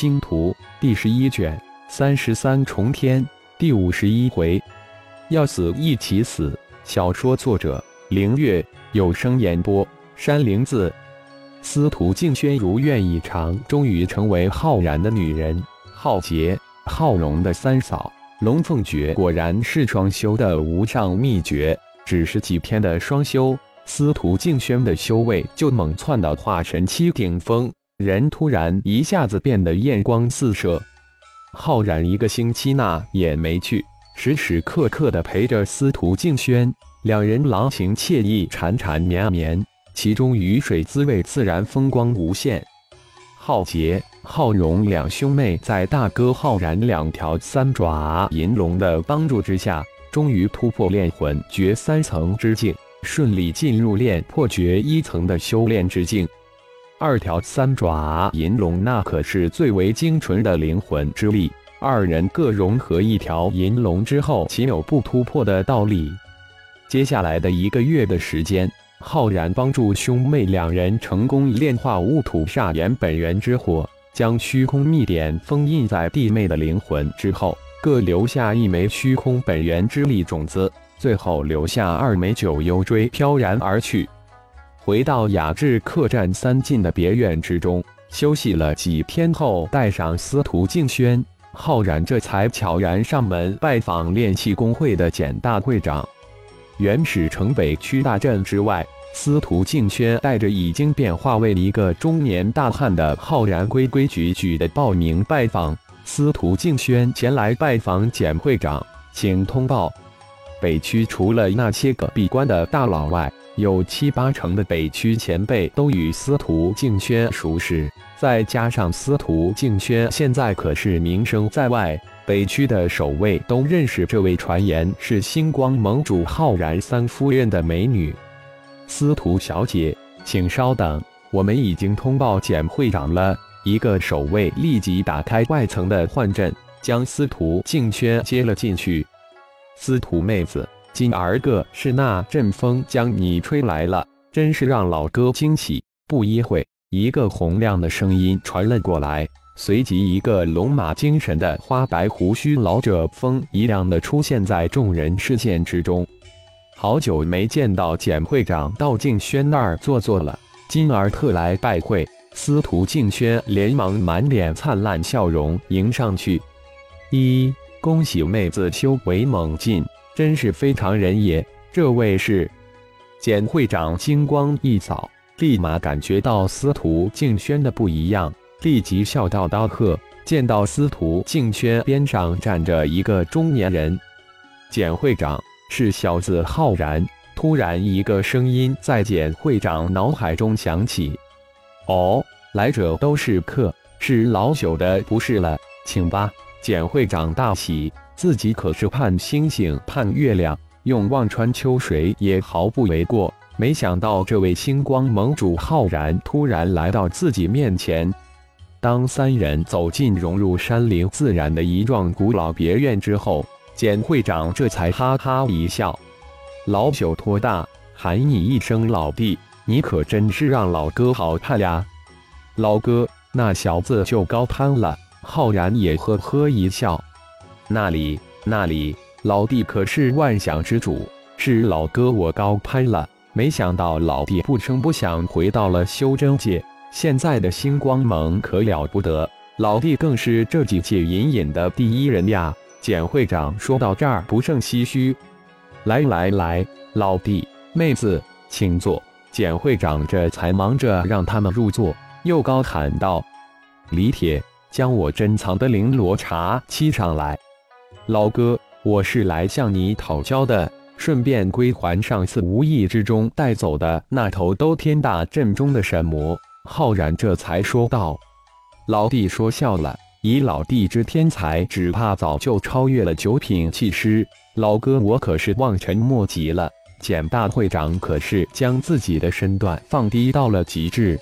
星图》第十一卷三十三重天第五十一回，要死一起死。小说作者：凌月，有声演播：山灵子。司徒静轩如愿以偿，终于成为浩然的女人。浩劫、浩荣的三嫂龙凤诀，果然是双修的无上秘诀。只是几天的双修，司徒静轩的修为就猛窜到化神期顶峰。人突然一下子变得艳光四射，浩然一个星期那也没去，时时刻刻的陪着司徒静轩，两人郎情妾意，缠缠绵绵，其中雨水滋味自然风光无限。浩劫、浩荣两兄妹在大哥浩然两条三爪银龙的帮助之下，终于突破炼魂诀三层之境，顺利进入炼破诀一层的修炼之境。二条三爪银龙，那可是最为精纯的灵魂之力。二人各融合一条银龙之后，岂有不突破的道理？接下来的一个月的时间，浩然帮助兄妹两人成功炼化戊土煞炎本源之火，将虚空秘典封印在弟妹的灵魂之后，各留下一枚虚空本源之力种子，最后留下二枚九幽锥飘然而去。回到雅致客栈三进的别院之中休息了几天后，带上司徒静轩、浩然，这才悄然上门拜访炼气工会的简大会长。原始城北区大阵之外，司徒静轩带着已经变化为一个中年大汉的浩然，规规矩矩的报名拜访。司徒静轩前来拜访简会长，请通报：北区除了那些个闭关的大佬外。有七八成的北区前辈都与司徒静轩熟识，再加上司徒静轩现在可是名声在外，北区的守卫都认识这位传言是星光盟主浩然三夫人的美女。司徒小姐，请稍等，我们已经通报简会长了。一个守卫立即打开外层的幻阵，将司徒静轩接了进去。司徒妹子。今儿个是那阵风将你吹来了，真是让老哥惊喜。不一会，一个洪亮的声音传了过来，随即一个龙马精神的花白胡须老者风一样的出现在众人视线之中。好久没见到简会长到静轩那儿坐坐了，今儿特来拜会。司徒静轩连忙满脸灿烂笑容迎上去，一恭喜妹子修为猛进。真是非常人也！这位是简会长，金光一扫，立马感觉到司徒静轩的不一样，立即笑道：“刀客。”见到司徒静轩边上站着一个中年人，简会长是小子浩然。突然，一个声音在简会长脑海中响起：“哦，来者都是客，是老朽的不是了，请吧。”简会长大喜。自己可是盼星星盼月亮，用望穿秋水也毫不为过。没想到这位星光盟主浩然突然来到自己面前。当三人走进融入山林自然的一幢古老别院之后，简会长这才哈哈一笑：“老朽托大，喊你一声老弟，你可真是让老哥好盼呀！”老哥，那小子就高攀了。浩然也呵呵一笑。那里，那里，老弟可是万想之主，是老哥我高攀了。没想到老弟不声不响回到了修真界，现在的星光盟可了不得，老弟更是这几届隐隐的第一人呀。简会长说到这儿不胜唏嘘。来来来，老弟妹子，请坐。简会长这才忙着让他们入座，又高喊道：“李铁，将我珍藏的绫罗茶沏上来。”老哥，我是来向你讨教的，顺便归还上次无意之中带走的那头都天大阵中的神魔。浩然这才说道：“老弟说笑了，以老弟之天才，只怕早就超越了九品气师。老哥，我可是望尘莫及了。简大会长可是将自己的身段放低到了极致。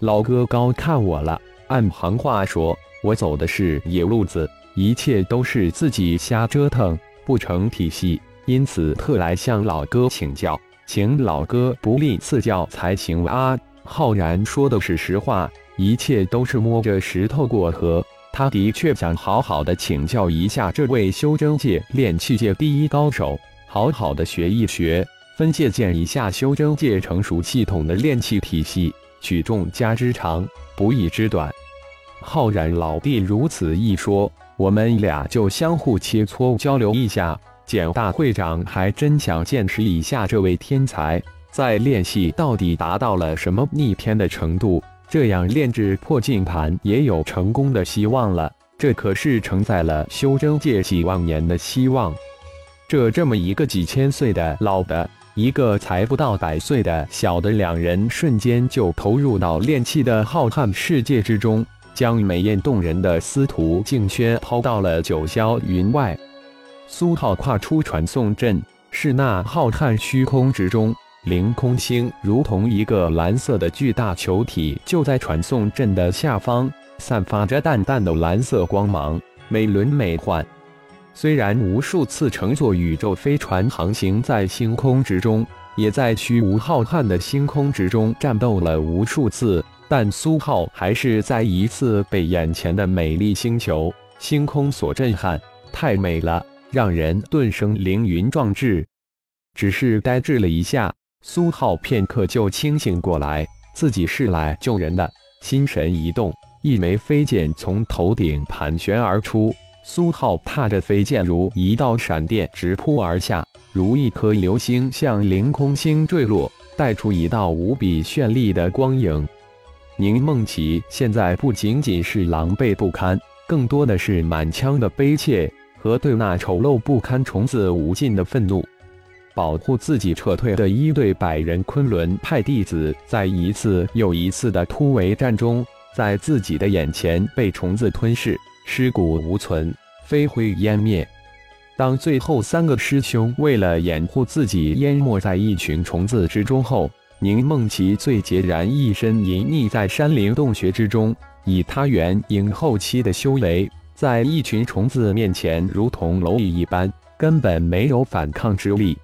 老哥高看我了。按行话说，我走的是野路子。”一切都是自己瞎折腾，不成体系，因此特来向老哥请教，请老哥不吝赐教才行啊！浩然说的是实话，一切都是摸着石头过河。他的确想好好的请教一下这位修真界炼器界第一高手，好好的学一学，分借鉴一下修真界成熟系统的炼器体系，取众家之长，补一之短。浩然老弟如此一说，我们俩就相互切磋交流一下。简大会长还真想见识一下这位天才在练习到底达到了什么逆天的程度，这样炼制破镜盘也有成功的希望了。这可是承载了修真界几万年的希望。这这么一个几千岁的老的，一个才不到百岁的小的，两人瞬间就投入到炼气的浩瀚世界之中。将美艳动人的司徒静轩抛到了九霄云外，苏浩跨出传送阵，是那浩瀚虚空之中，凌空星如同一个蓝色的巨大球体，就在传送阵的下方，散发着淡淡的蓝色光芒，美轮美奂。虽然无数次乘坐宇宙飞船航行在星空之中，也在虚无浩瀚的星空之中战斗了无数次。但苏浩还是再一次被眼前的美丽星球、星空所震撼，太美了，让人顿生凌云壮志。只是呆滞了一下，苏浩片刻就清醒过来，自己是来救人的。心神一动，一枚飞剑从头顶盘旋而出，苏浩踏着飞剑如一道闪电直扑而下，如一颗流星向凌空星坠落，带出一道无比绚丽的光影。宁梦琪现在不仅仅是狼狈不堪，更多的是满腔的悲切和对那丑陋不堪虫子无尽的愤怒。保护自己撤退的一队百人昆仑派弟子，在一次又一次的突围战中，在自己的眼前被虫子吞噬，尸骨无存，飞灰烟灭。当最后三个师兄为了掩护自己淹没在一群虫子之中后，宁梦琪最孑然一身，隐匿在山林洞穴之中。以他元婴后期的修为，在一群虫子面前，如同蝼蚁一般，根本没有反抗之力。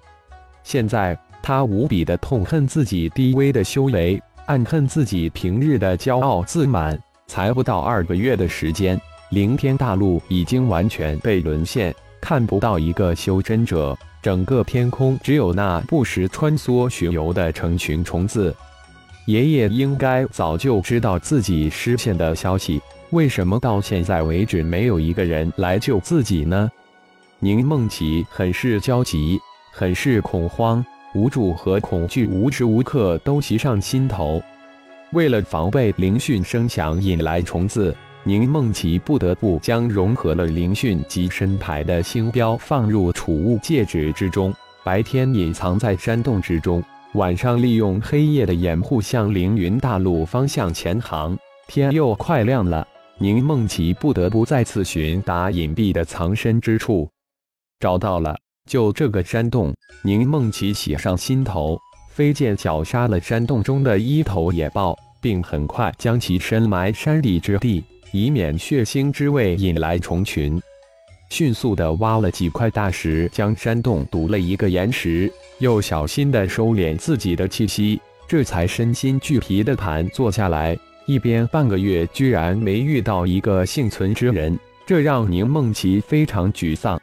现在，他无比的痛恨自己低微的修为，暗恨自己平日的骄傲自满。才不到二个月的时间，凌天大陆已经完全被沦陷，看不到一个修真者。整个天空只有那不时穿梭巡游的成群虫子。爷爷应该早就知道自己失陷的消息，为什么到现在为止没有一个人来救自己呢？宁梦琪很是焦急，很是恐慌，无助和恐惧无时无刻都袭上心头。为了防备灵讯声响引来虫子。宁梦琪不得不将融合了灵讯及身牌的星标放入储物戒指之中，白天隐藏在山洞之中，晚上利用黑夜的掩护向凌云大陆方向前行。天又快亮了，宁梦琪不得不再次寻达隐蔽的藏身之处。找到了，就这个山洞。宁梦琪喜上心头，飞剑绞杀了山洞中的一头野豹，并很快将其深埋山底之地。以免血腥之味引来虫群，迅速地挖了几块大石，将山洞堵了一个岩石，又小心地收敛自己的气息，这才身心俱疲地盘坐下来。一边半个月居然没遇到一个幸存之人，这让宁梦琪非常沮丧。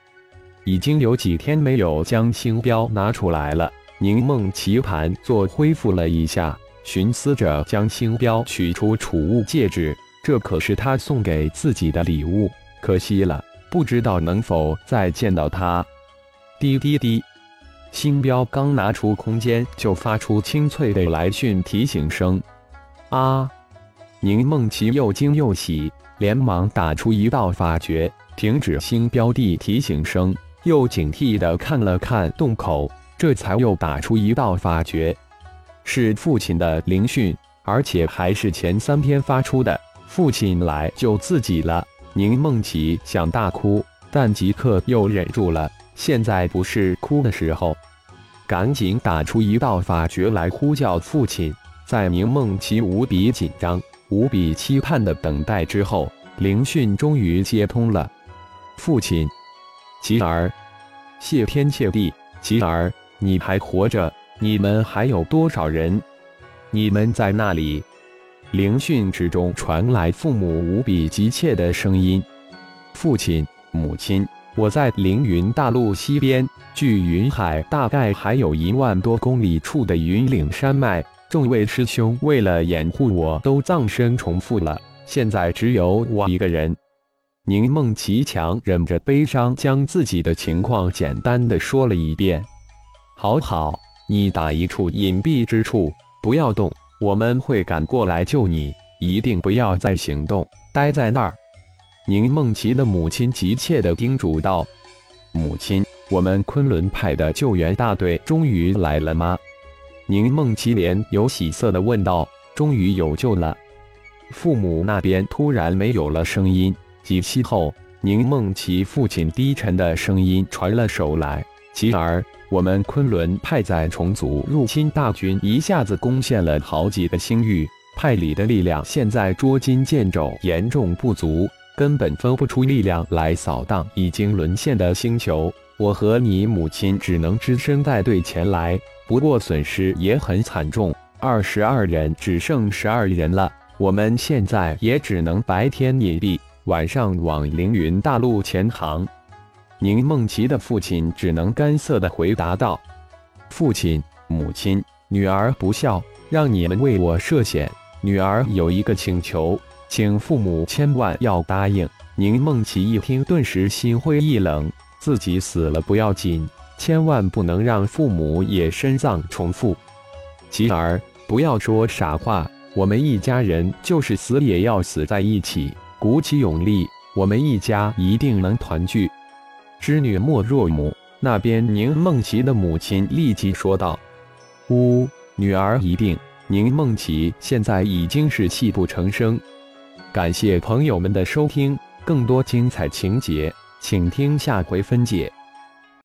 已经有几天没有将星标拿出来了，宁梦琪盘坐恢复了一下，寻思着将星标取出储物戒指。这可是他送给自己的礼物，可惜了，不知道能否再见到他。滴滴滴，星标刚拿出空间，就发出清脆的来讯提醒声。啊！宁梦琪又惊又喜，连忙打出一道法诀，停止星标的提醒声，又警惕地看了看洞口，这才又打出一道法诀。是父亲的灵讯，而且还是前三天发出的。父亲来救自己了，宁梦琪想大哭，但即刻又忍住了。现在不是哭的时候，赶紧打出一道法诀来呼叫父亲。在宁梦琪无比紧张、无比期盼的等待之后，灵讯终于接通了。父亲，吉儿，谢天谢地，吉儿，你还活着？你们还有多少人？你们在那里？灵讯之中传来父母无比急切的声音：“父亲，母亲，我在凌云大陆西边，距云海大概还有一万多公里处的云岭山脉，众位师兄为了掩护我都葬身重复了，现在只有我一个人。”宁梦琪强忍着悲伤，将自己的情况简单的说了一遍。好好，你打一处隐蔽之处，不要动。我们会赶过来救你，一定不要再行动，待在那儿。宁梦琪的母亲急切地叮嘱道：“母亲，我们昆仑派的救援大队终于来了吗？”宁梦琪脸有喜色地问道：“终于有救了。”父母那边突然没有了声音，几息后，宁梦琪父亲低沉的声音传了手来：“琪儿。”我们昆仑派在重组入侵大军，一下子攻陷了好几个星域，派里的力量现在捉襟见肘，严重不足，根本分不出力量来扫荡已经沦陷的星球。我和你母亲只能只身带队前来，不过损失也很惨重，二十二人只剩十二人了。我们现在也只能白天隐蔽，晚上往凌云大陆前航。宁梦琪的父亲只能干涩地回答道：“父亲、母亲，女儿不孝，让你们为我涉险。女儿有一个请求，请父母千万要答应。”宁梦琪一听，顿时心灰意冷。自己死了不要紧，千万不能让父母也深葬重复。琪儿，不要说傻话，我们一家人就是死也要死在一起。鼓起勇力，我们一家一定能团聚。织女莫若母那边，宁梦琪的母亲立即说道：“呜，女儿一定。”宁梦琪现在已经是泣不成声。感谢朋友们的收听，更多精彩情节，请听下回分解。